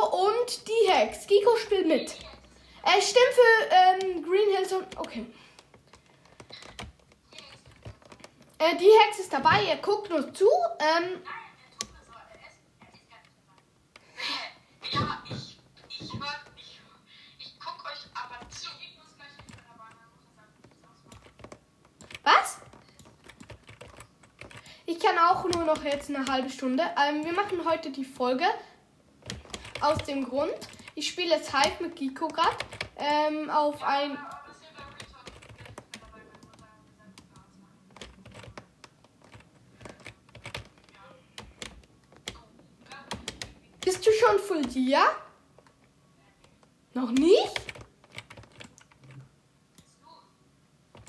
und die Hex. Giko spielt mit. Er stimmt für ähm, Green Hills und. Okay. Äh, die Hex ist dabei, er guckt nur zu. Ähm, Ja, ich, ich ich, ich guck euch aber zu. was? Ich kann auch nur noch jetzt eine halbe Stunde. Ähm, wir machen heute die Folge. Aus dem Grund, ich spiele jetzt Hive mit Giko gerade. Ähm, auf ein. Bist du schon full dir? Noch nicht?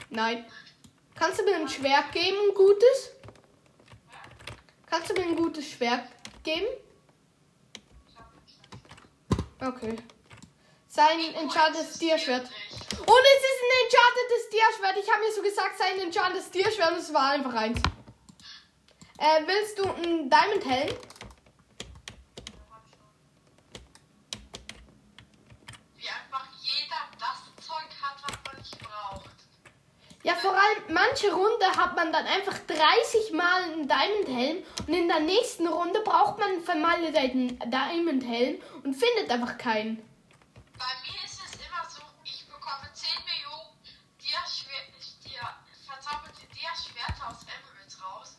Nein. Kannst du mir ein Schwert geben, ein gutes? Kannst du mir ein gutes Schwert geben? Okay. Sein enchantetes Tierschwert. Und es ist ein enchantetes Tierschwert. Ich habe mir so gesagt, sein enchantetes Tierschwert und es war einfach eins. Äh, willst du ein Diamond Helm? Wie einfach jeder das Zeug hat, was man nicht braucht. Ja, vor allem manche Runde hat man dann einfach 30 Mal einen Diamond Helm und in der nächsten Runde braucht man einen vermaledeiten Diamond Helm und findet einfach keinen. Bei mir ist es immer so, ich bekomme 10 Millionen Dia-Schwer- Dia- verzauberte Dia-Schwerter aus Emeralds raus.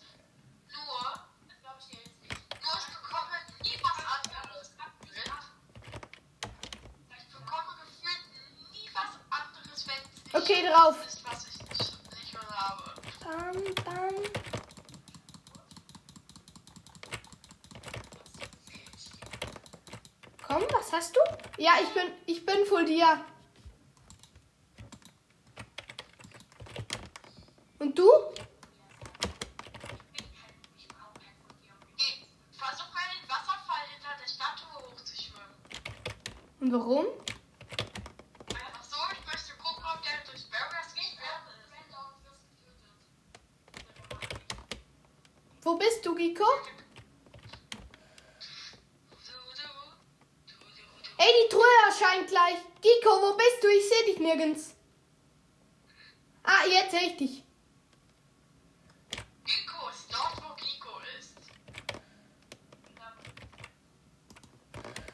Nur, nur ich bekomme nie was anderes. Ich bekomme gefühlt nie was anderes, wenn es nicht Okay, drauf. das ist, was ich nicht, nicht mehr habe. Bam, bam. Komm, was hast du? Ja, ich bin, ich bin voll dir. Und du? Geh, versuch mal den Wasserfall hinter der Statue hochzuschwimmen. Und warum? Ach so, ich möchte gucken, ob der durch Burgers geht. Wo bist du, Giko? Ey, die Truhe erscheint gleich. Giko, wo bist du? Ich sehe dich nirgends. Ah, jetzt sehe ich dich. Giko ist dort, wo Giko ist.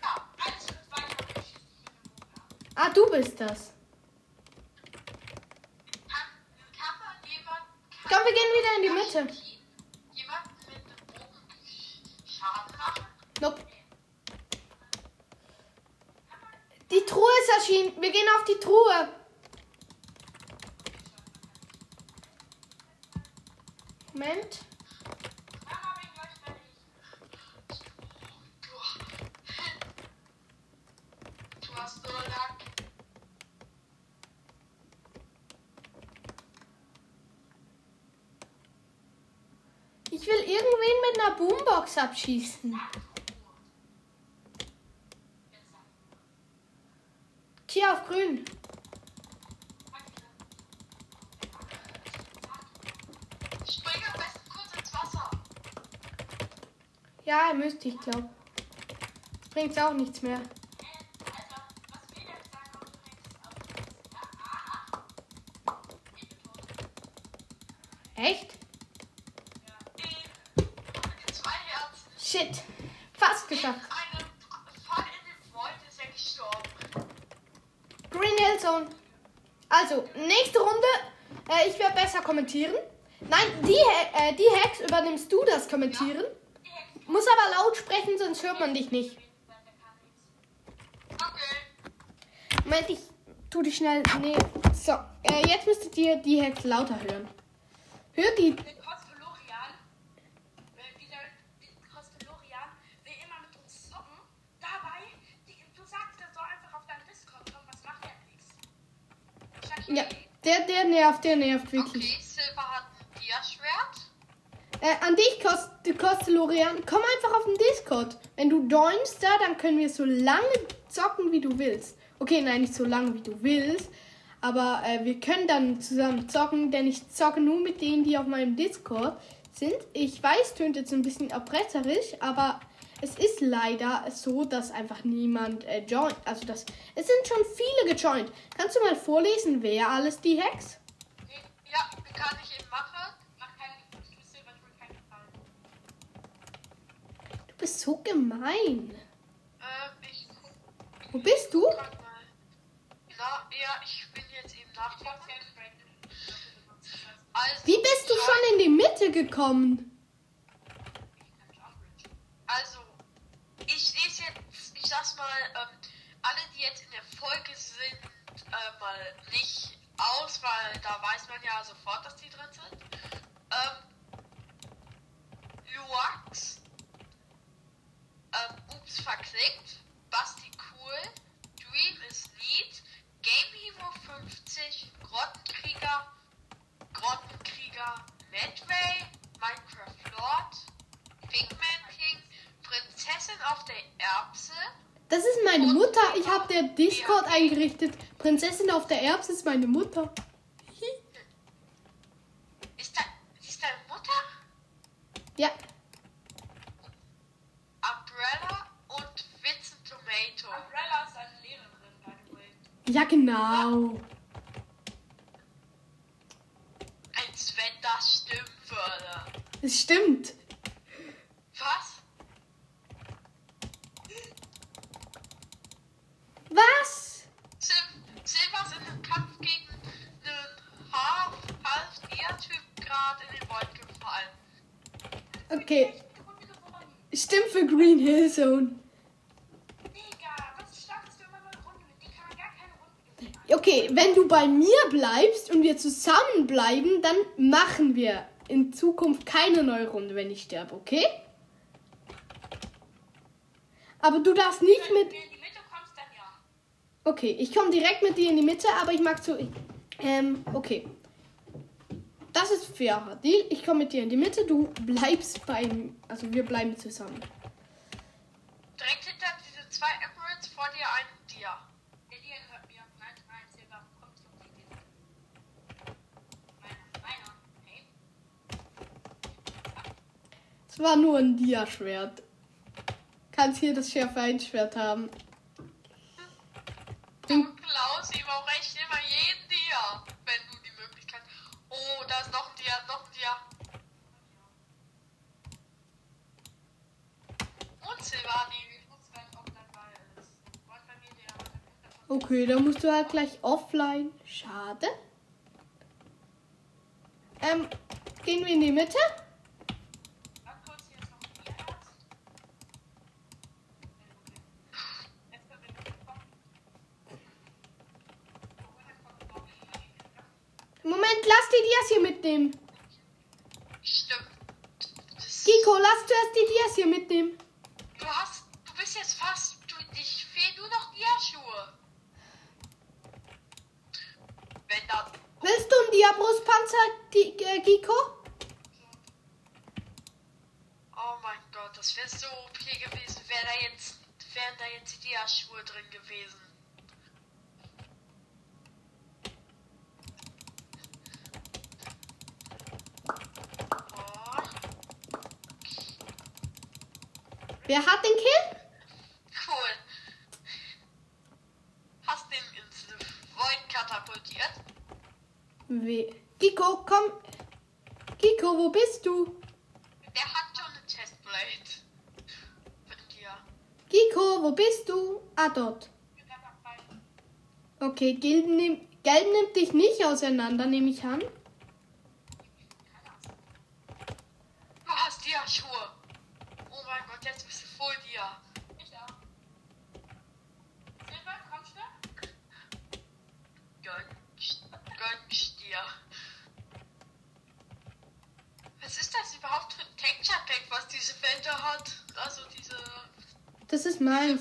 Ja, einen Schritt weiter und ich schieße dich mit dem Bogen ab. Ah, du bist das. Komm, wir gehen wieder in die Mitte. Nope. Die Truhe ist erschienen. Wir gehen auf die Truhe. Moment. Mama, bin gleich fertig. Du, du hast so lang... Ich will irgendwen mit abschießen. Hier auf grün. Spring am besten kurz ins Wasser. Ja, müsste ich glaube. Bringt auch nichts mehr. Also, was wir jetzt sagen, ob du denkst, Echt? Zwei Herzen. Shit. Fast geschafft. Eine Fall in den Void ist er gestorben. Green Hill Zone. Also, nächste Runde. Äh, ich werde besser kommentieren. Nein, die, äh, die Hex übernimmst du das Kommentieren. Muss aber laut sprechen, sonst hört man dich nicht. Okay. Moment, ich tu dich schnell. Nee. So, äh, jetzt müsstet ihr die Hex lauter hören. Hört die. Den Kostelorian, äh, wieder den Kostelorian, will immer mit uns zocken. Dabei, die, du sagst, er soll einfach auf deinen Discord kommen. Was macht er nichts? Wahrscheinlich Ja, der, der nervt, der nervt wirklich. Okay, Silver hat ein Dia-Schwert. Äh, an dich, Kost, Kostelorian, komm einfach auf den Discord. Wenn du joinst da, dann können wir so lange zocken, wie du willst. Okay, nein, nicht so lange, wie du willst. Aber äh, wir können dann zusammen zocken, denn ich zocke nur mit denen, die auf meinem Discord sind. Ich weiß, tönt jetzt ein bisschen erpresserisch, aber es ist leider so, dass einfach niemand äh, joint. Also das, es sind schon viele gejoint. Kannst du mal vorlesen, wer alles die Hacks? Ja, kann ich eben machen. Mach keine Schlüssel, weil ich keinen Gefallen. Du bist so gemein. Ähm, ich guck Wo bist du? Na, ja, ich bin jetzt eben nachgucken. Also, Wie bist du schon in die Mitte gekommen? Also, ich lese jetzt, ich sag's mal, ähm, alle, die jetzt in der Folge sind, äh, mal nicht weil da weiß man ja sofort, dass die drin sind. Ähm, Luax, ähm, Ups verklickt, Basti cool, Dream is neat, Game Hero 50, Grottenkrieger, Grottenkrieger, Medway, Minecraft Lord, Pigman King, Prinzessin auf der Erbse, Das ist meine Mutter. Ich habe der Discord eingerichtet. Prinzessin auf der Erbse ist meine Mutter. ist, da, ist deine Mutter? Ja, Umbrella und Vincent Tomato. Umbrella ist eine Lehrerin, by the way. ja genau. Als wenn das stimmen würde. Es stimmt. Gewinnen. Okay, wenn du bei mir bleibst und wir zusammen bleiben, dann machen wir in Zukunft keine neue Runde, wenn ich sterbe, okay? Aber du darfst nicht Wenn mit. kommst, ja. Okay, ich komme direkt mit dir in die Mitte, aber ich mag so. Ähm, okay. Das ist fairer Deal. Ich komme mit dir in die Mitte, du bleibst beim. Also wir bleiben zusammen. Direkt hinter diese zwei Emeralds vor dir ein Dia. Der Dia gehört mir. Nein, nein, Silber, komm zum Sieg. Meiner, meiner. Hey. Es war nur ein Dia-Schwert. Kannst hier das schärfe Einschwert haben. Du klaust ihm auch echt immer jeden Dia, wenn du die Möglichkeit. Oh, da ist noch ein Dia, noch ein Dia. Und Silvani. Ich wusste gar nicht, ob dein Ball ist. Wollt bei mir der heute im Hintergrund. Okay, dann musst du halt gleich offline. Schade. Ähm, gehen wir in die Mitte? Moment, lass die Dias hier mitnehmen. Stimmt. Kiko, lass zuerst die Dias hier mitnehmen. du hast, du bist jetzt fast, du, dich fehlen nur noch Dia-Schuhe. Wenn dann, Die, äh, Kiko? oh mein Gott, das wäre so OP gewesen, wäre da jetzt, wären da jetzt die Dia-Schuhe drin gewesen. Oh. Wer hat den Kill? Cool. Hast den ins Void katapultiert? We Kiko, komm. Kiko, wo bist du? Der hat schon eine Chestplate. Dir. Kiko, wo bist du? Ah, dort. Okay, Gelb, nehm, Gelb nimmt dich nicht auseinander, nehme ich an. Du hast dir Schuhe. Oh mein Gott, jetzt bist du voll dir. Ich auch. Silber, kommst du? Gönnst, gönnst dir. Was ist das überhaupt für ein Texture Pack, was diese Welt da hat? Also diese, Die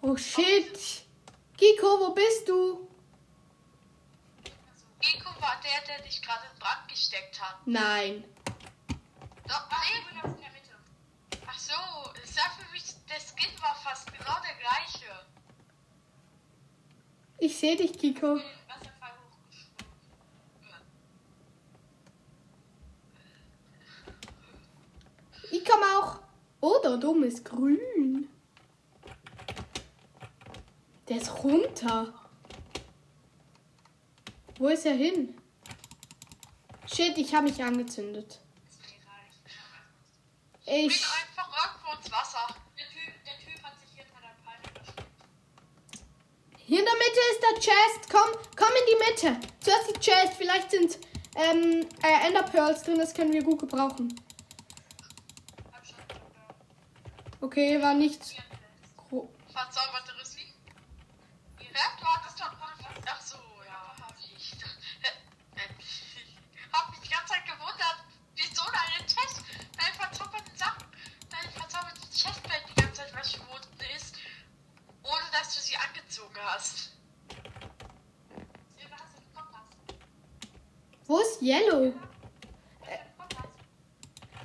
Oh shit. Kiko, wo bist du? Geko war der, der dich gerade in Brand gesteckt hat. Nein. Doch, nee. ich bin in der Mitte. Ach so, es sah für mich, der Skin war fast genau der gleiche. Ich sehe dich, Kiko. Ich den Wasserfall hochgeschwommen. dort oben ist grün. Der ist runter. Wo ist er hin? Shit, ich habe mich angezündet. Ich bin Ich. einfach irgendwo ins Wasser. Der Typ, der typ hat sich hier unter der Palme versteckt. Hier in der Mitte ist der Chest. Komm, komm in die Mitte. Zuerst die Chest. Vielleicht sind ähm, äh, Ender Pearls drin. Das können wir gut gebrauchen. Okay, war nichts. Verzauberte Yellow? Kompass?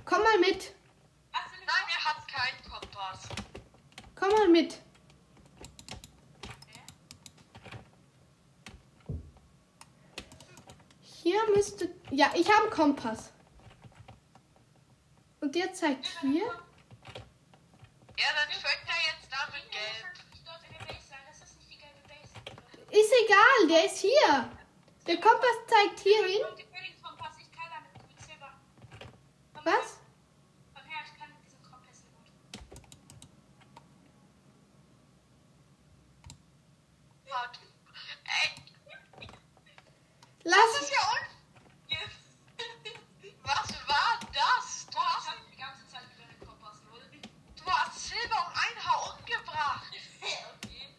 Komm mal mit. Nein, er hat keinen Kompass. Komm mal mit. Hier müsste. Ja, ich habe einen Kompass. Und der zeigt hier. Ja, dann fängt er jetzt da mit Gelb. Ich dort in der Base sein. Das ist nicht die gelbe Base. Ist egal, der ist hier. Der Kompass zeigt hier hin. Und die Königskompass, ich kann damit mit Silber. Komm Was? Komm her, ich kann mit diesem Kompass gut. Warte. Ey, das Lass. ist ja un... Was war das? Du Ich hast, hab die ganze Zeit über den Kompass, oder? du hast Silber um ein Haar umgebracht. okay.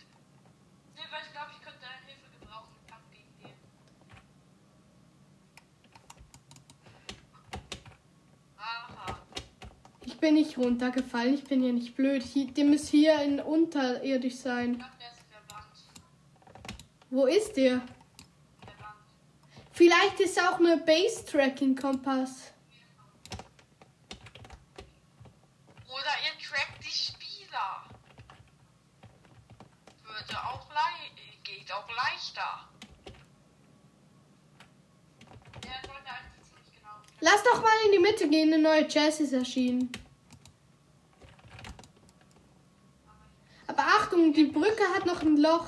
Silber, ich glaube, ich könnte deine Hilfe gebrauchen im Kampf gegen den. Aha. Ich bin nicht runtergefallen. Ich bin ja nicht blöd. Hier, der muss hier in unterirdisch sein. ist. Wo ist der? Vielleicht ist auch eine Base-Tracking-Kompass. Oder ihr trackt die Spieler. Würde auch geht auch leichter. Genau. Lass doch mal in die Mitte gehen. Eine neue Jazz ist erschienen. Aber Achtung, die Brücke hat noch ein Loch.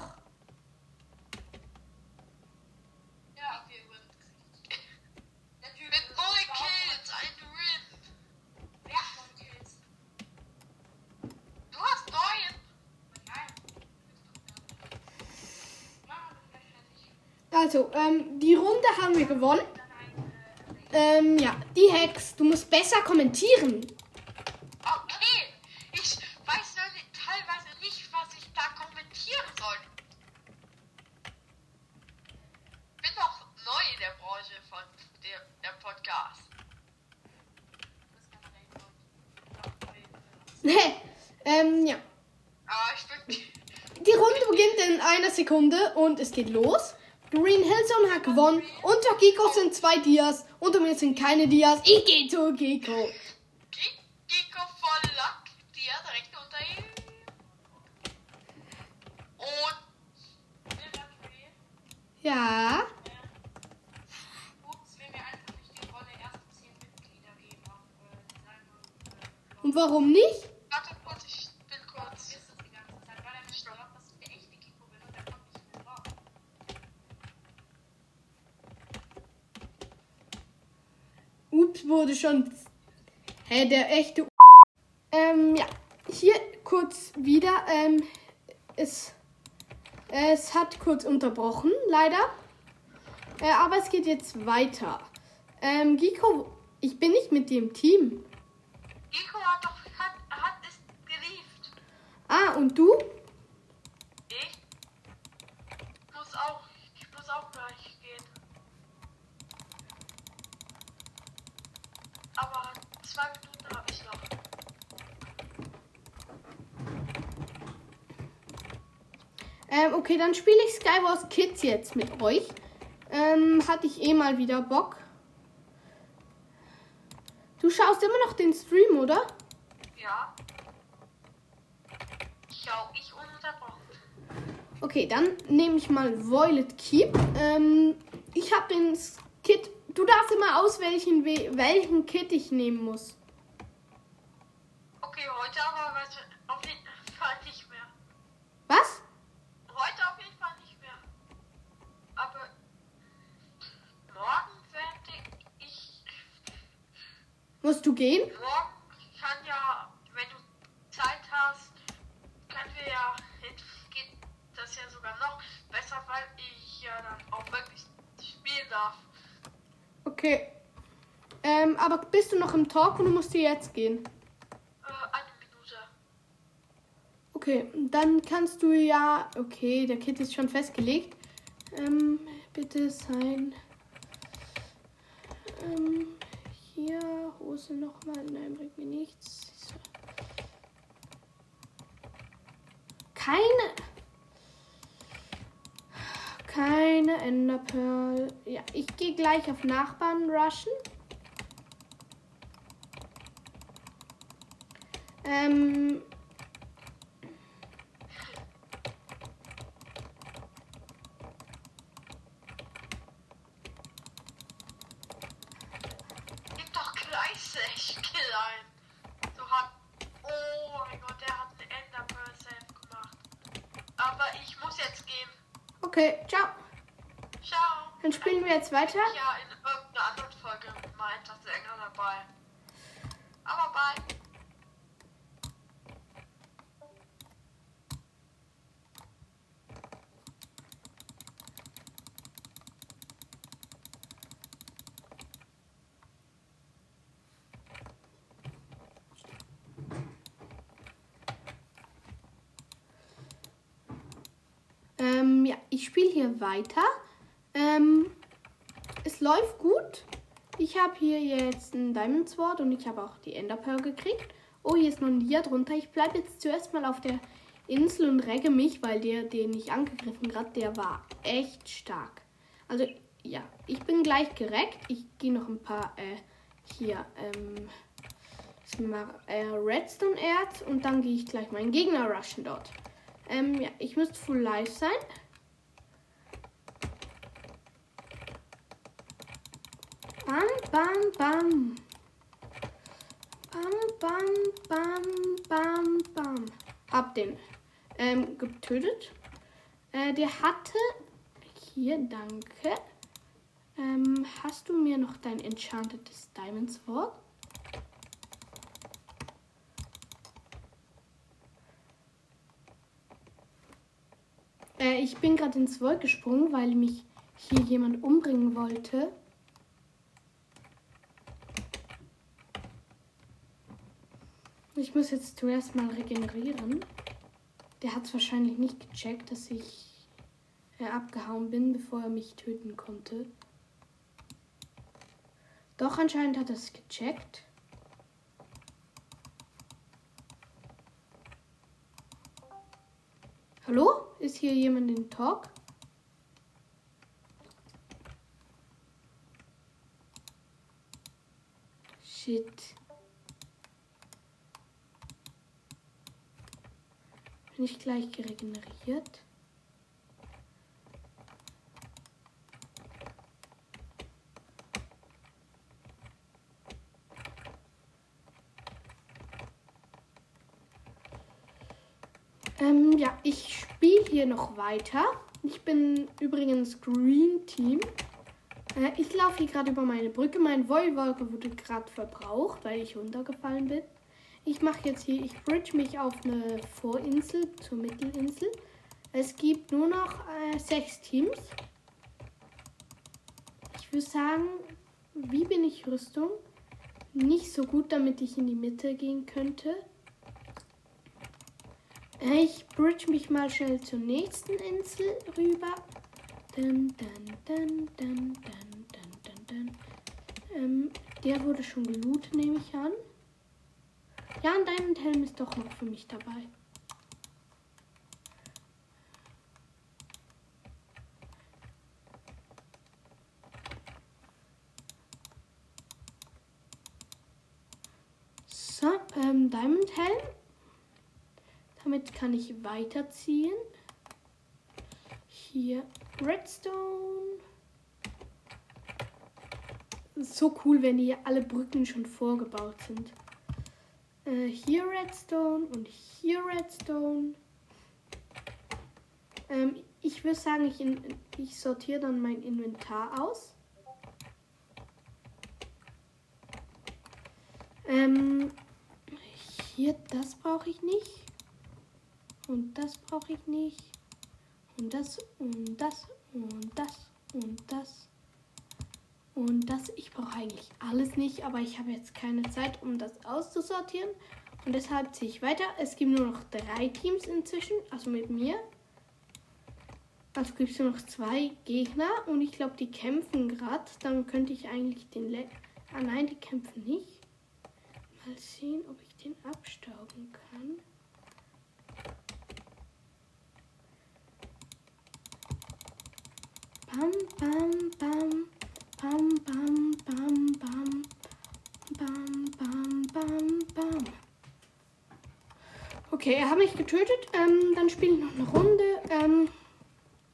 Also, ähm, die Runde haben wir gewonnen. Äh, Ähm, ja, die Hex. Du musst besser kommentieren. Okay. Ich weiß noch nicht, teilweise nicht, was ich da kommentieren soll. Bin noch neu in der Branche von der, der Podcast. das kann man nicht ähm, ja. Bin. Die Runde beginnt in einer Sekunde und es geht los. Green Hillzone hat gewonnen. Unter Giko sind zwei Dias. Unter mir sind keine Dias. Ich gehe zu Giko. Giko voll Lack, die ja direkt unter ihm. Und Tree. Ja. Ups, will mir wurde schon. Hä, der echte. Ähm, ja. Hier kurz wieder. Ähm, es, es hat kurz unterbrochen, leider. Äh, aber es geht jetzt weiter. Ähm, Giko, ich bin nicht mit dem Team. Giko hat doch hat, hat es gelieft. Ah, und du? Ich muss auch, ich muss auch gleich gehen. Aber zwei Minuten habe ich noch. Ähm, okay, dann spiele ich Skywars Kids jetzt mit euch. Ähm, hatte ich eh mal wieder Bock. Du schaust immer noch den Stream, oder? Ja. Schau ich ununterbrochen. Okay, dann nehme ich mal Violet Keep. Ähm, ich habe den Kit. Du darfst immer auswählen, we- welchen Kit ich nehmen muss. Okay, Okay, heute aber was, auf jeden Fall nicht mehr. Was? Heute auf jeden Fall nicht mehr. Aber morgen werde ich. Musst du gehen? Morgen kann ja, wenn du Zeit hast, können wir ja geht das ja sogar noch besser, weil ich ja dann auch wirklich spielen darf. Okay. Ähm, aber bist du noch im Talk und du musst dir jetzt gehen? Äh, eine Minute. Okay, dann kannst du ja. Okay, der Kit ist schon festgelegt. Ähm, bitte sein. Ähm, hier, Hose nochmal. Nein, bringt mir nichts. Keine. Keine Enderpearl. Ja, ich gehe gleich auf Nachbarn rushen. Ähm, Gib doch gleich 6 Kill ein. So hat. Oh mein Gott, der hat einen Enderpearl safe gemacht. Aber ich muss jetzt gehen. okay, ciao. Ciao. Dann spielen wir jetzt weiter. Ja, in irgendeiner anderen Folge mal etwas länger dabei. Aber bye. Ähm, ja, ich spiele hier weiter. Läuft gut. Ich habe hier jetzt ein Diamond Sword und ich habe auch die Ender Pearl gekriegt. Oh, hier ist noch ein Dia drunter. Ich bleibe jetzt zuerst mal auf der Insel und regge mich, weil der, den ich angegriffen gerade, der war echt stark. Also, ja, ich bin gleich gereckt. Ich gehe noch ein paar, äh, hier, ähm, äh, Redstone Erz und dann gehe ich gleich meinen Gegner rushen dort. Ähm, ja, ich müsste full live sein. Bam, bam, bam. Bam, bam, bam, bam. Hab den ähm, getötet. Äh, der hatte. Hier, danke. Ähm, hast du mir noch dein enchantedes Diamond Sword? Äh, ich bin gerade ins Wolk gesprungen, weil mich hier jemand umbringen wollte. Ich muss jetzt zuerst mal regenerieren. Der hat es wahrscheinlich nicht gecheckt, dass ich äh, abgehauen bin, bevor er mich töten konnte. Doch, anscheinend hat er es gecheckt. Hallo? Ist hier jemand in Talk? Shit. Bin ich gleich geregeneriert? Ähm, ja, ich spiele hier noch weiter. Ich bin übrigens Green Team. Äh, ich laufe hier gerade über meine Brücke. Mein Wollwolke wurde gerade verbraucht, weil ich runtergefallen bin. Ich mache jetzt hier, ich bridge mich auf eine Vorinsel zur Mittelinsel. Es gibt nur noch äh, sechs Teams. Ich würde sagen, wie bin ich Rüstung? Nicht so gut, damit ich in die Mitte gehen könnte. Ich bridge mich mal schnell zur nächsten Insel rüber. Dun, dun, dun. Ähm, der wurde schon gelootet, nehme ich an. Ja, ein Diamond Helm ist doch noch für mich dabei. So, ähm, Diamond Helm. Damit kann ich weiterziehen. Hier Redstone. So cool, wenn hier alle Brücken schon vorgebaut sind. Äh, hier Redstone und hier Redstone. Ähm, ich würde sagen, ich, ich sortiere dann mein Inventar aus. Ähm, hier, das brauche ich nicht. Und das brauche ich nicht. Und das und das und das und das. Und das, ich brauche eigentlich alles nicht, aber ich habe jetzt keine Zeit, um das auszusortieren. Und deshalb ziehe ich weiter. Es gibt nur noch drei Teams inzwischen, also mit mir. Also gibt es nur noch zwei Gegner und ich glaube, die kämpfen gerade. Dann könnte ich eigentlich den Le Ah nein, die kämpfen nicht. Mal sehen, ob ich den abstauben kann. Bam, bam, bam, bam, bam, bam, bam, bam, bam, bam, bam. Okay, er hat mich getötet. Ähm, dann spiele ich noch eine Runde. Ähm,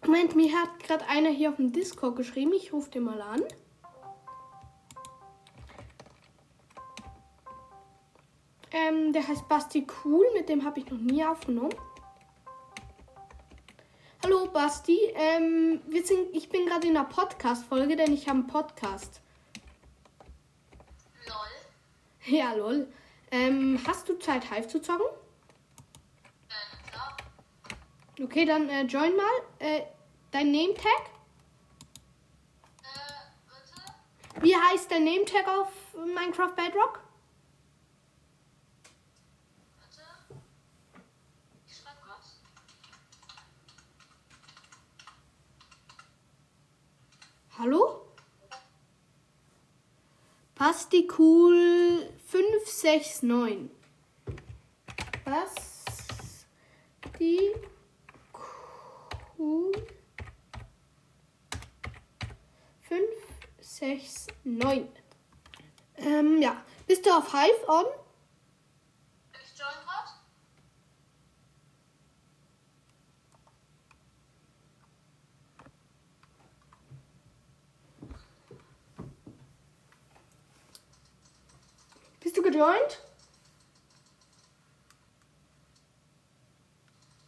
Moment, mir hat gerade einer hier auf dem Discord geschrieben. Ich rufe den mal an. Ähm, der heißt Basti Cool, mit dem habe ich noch nie aufgenommen. Hallo Basti, ähm, wir sind, ich bin gerade in einer Podcast-Folge, denn ich habe einen Podcast. Lol. Ja, lol. Ähm, hast du Zeit, Hive zu zocken? Äh, klar. Okay, dann äh, join mal. Äh, dein Name-Tag? Äh, bitte? Wie heißt dein Name-Tag auf Minecraft Bedrock? Bitte? Ich schreib kurz. Hallo? Basti Cool 569. Basti Cool 569. Ähm, ja. Bist du auf Hive on? Bist du gejoint?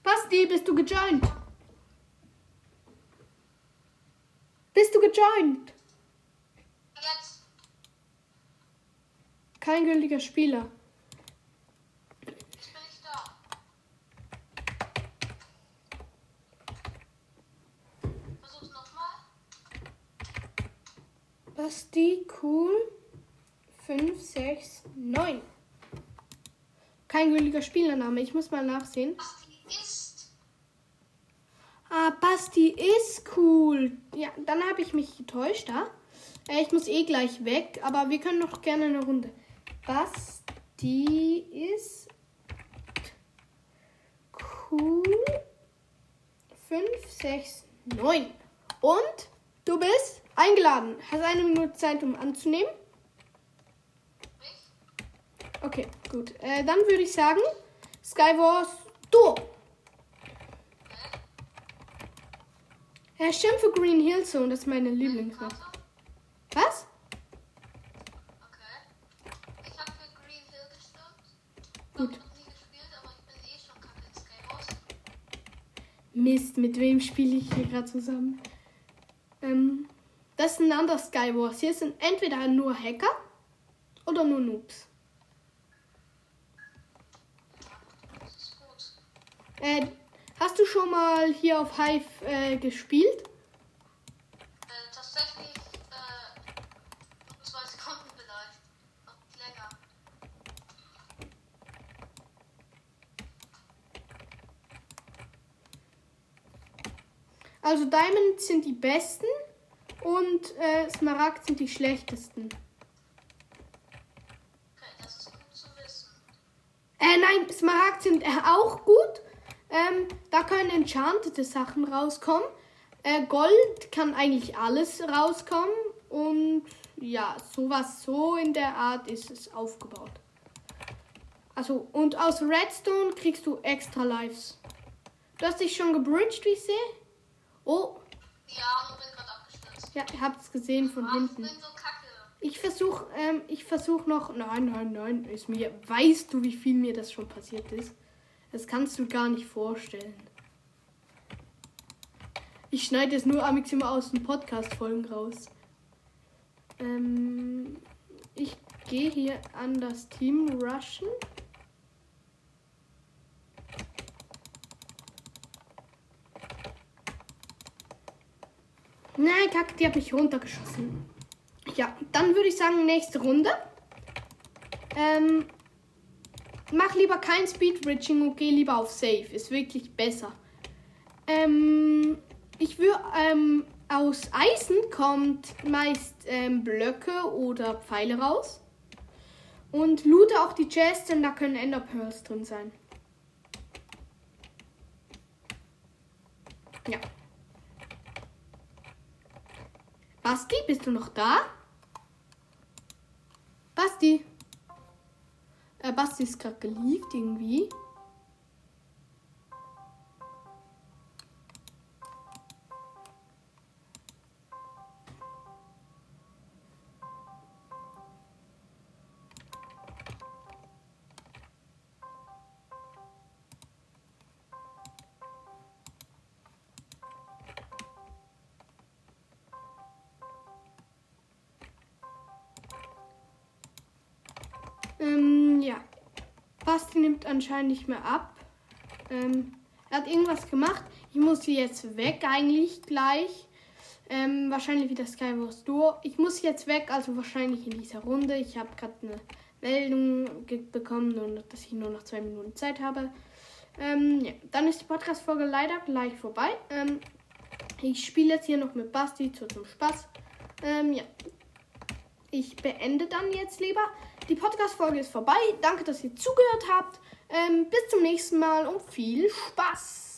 Basti, bist du gejoint? Bist du gejoint? Jetzt. Kein gültiger Spieler. Jetzt bin ich da. Versuch's nochmal. Basti, cool. 5, 6, 9. Kein gültiger Spielername. Ich muss mal nachsehen. Ah, Basti ist cool. Ja, dann habe ich mich getäuscht, da. Äh, ich muss eh gleich weg, aber wir können noch gerne eine Runde. Basti ist cool. 5, 6, 9. Und du bist eingeladen. Hast eine Minute Zeit, um anzunehmen. Okay, gut. Äh, dann würde ich sagen, Skywars Duo. Äh, Schimpfe Green Hill Zone, das ist meine Lieblingsmap. Was? Okay. Ich habe für Green Hill gestimmt. Gut. Noch nie gespielt, aber ich bin eh schon kacke in Skywars. Mist, mit wem spiele ich hier gerade zusammen? Ähm, das ist ein anderer Skywars. Hier sind entweder nur Hacker oder nur Noobs. Das ist gut. Äh, hast du schon mal hier auf Hive äh, gespielt? Äh, tatsächlich, äh, zwei Sekunden vielleicht. Noch länger. Also Diamond sind die besten und äh, Smaragd sind die schlechtesten. Okay, das ist gut zu wissen. Äh, nein, Smaragd sind äh, auch gut. Ähm, da können enchantete Sachen rauskommen. Äh, Gold kann eigentlich alles rauskommen. Und ja, sowas so in der Art ist es aufgebaut. Also, und aus Redstone kriegst du extra Lives. Du hast dich schon gebridged, wie ich sehe. Oh, Ja, nur bin gerade abgestürzt. ja, ihr habt es gesehen von Ach, ich hinten. bin so kacke. Ich versuche, ähm, ich versuche noch. Nein, nein, nein. Ist mir. Weißt du, wie viel mir das schon passiert ist? Das kannst du gar nicht vorstellen. Ich schneide es nur amix immer aus den Podcast-Folgen raus. Ähm, ich gehe hier an das Team rushen. Nein, Kacke, die hat mich runtergeschossen. Ja, dann würde ich sagen, nächste Runde. Ähm, mach lieber kein Speedbridging und geh lieber auf Safe. Ist wirklich besser. Ähm, ich würde, ähm, aus Eisen kommt meist ähm, Blöcke oder Pfeile raus. Und loote auch die Chests, denn da können Ender Pearls drin sein. Ja. Basti, bist du noch da? Basti. Äh, Basti ist gerade gelieft irgendwie. Basti nimmt anscheinend nicht mehr ab. Ähm, er hat irgendwas gemacht. Ich muss hier jetzt weg eigentlich gleich. Ähm, wahrscheinlich wieder Skywars Duo. Ich muss jetzt weg, also wahrscheinlich in dieser Runde. Ich habe gerade eine Meldung bekommen, und dass ich nur noch zwei Minuten Zeit habe. Ähm, ja. Dann ist die Podcast-Folge leider gleich vorbei. Ähm, ich spiele jetzt hier noch mit Basti zu zum Spaß. Ähm, ja. Ich beende dann jetzt lieber. Die Podcast-Folge ist vorbei. Danke, dass ihr zugehört habt. Ähm, bis zum nächsten Mal und viel Spaß.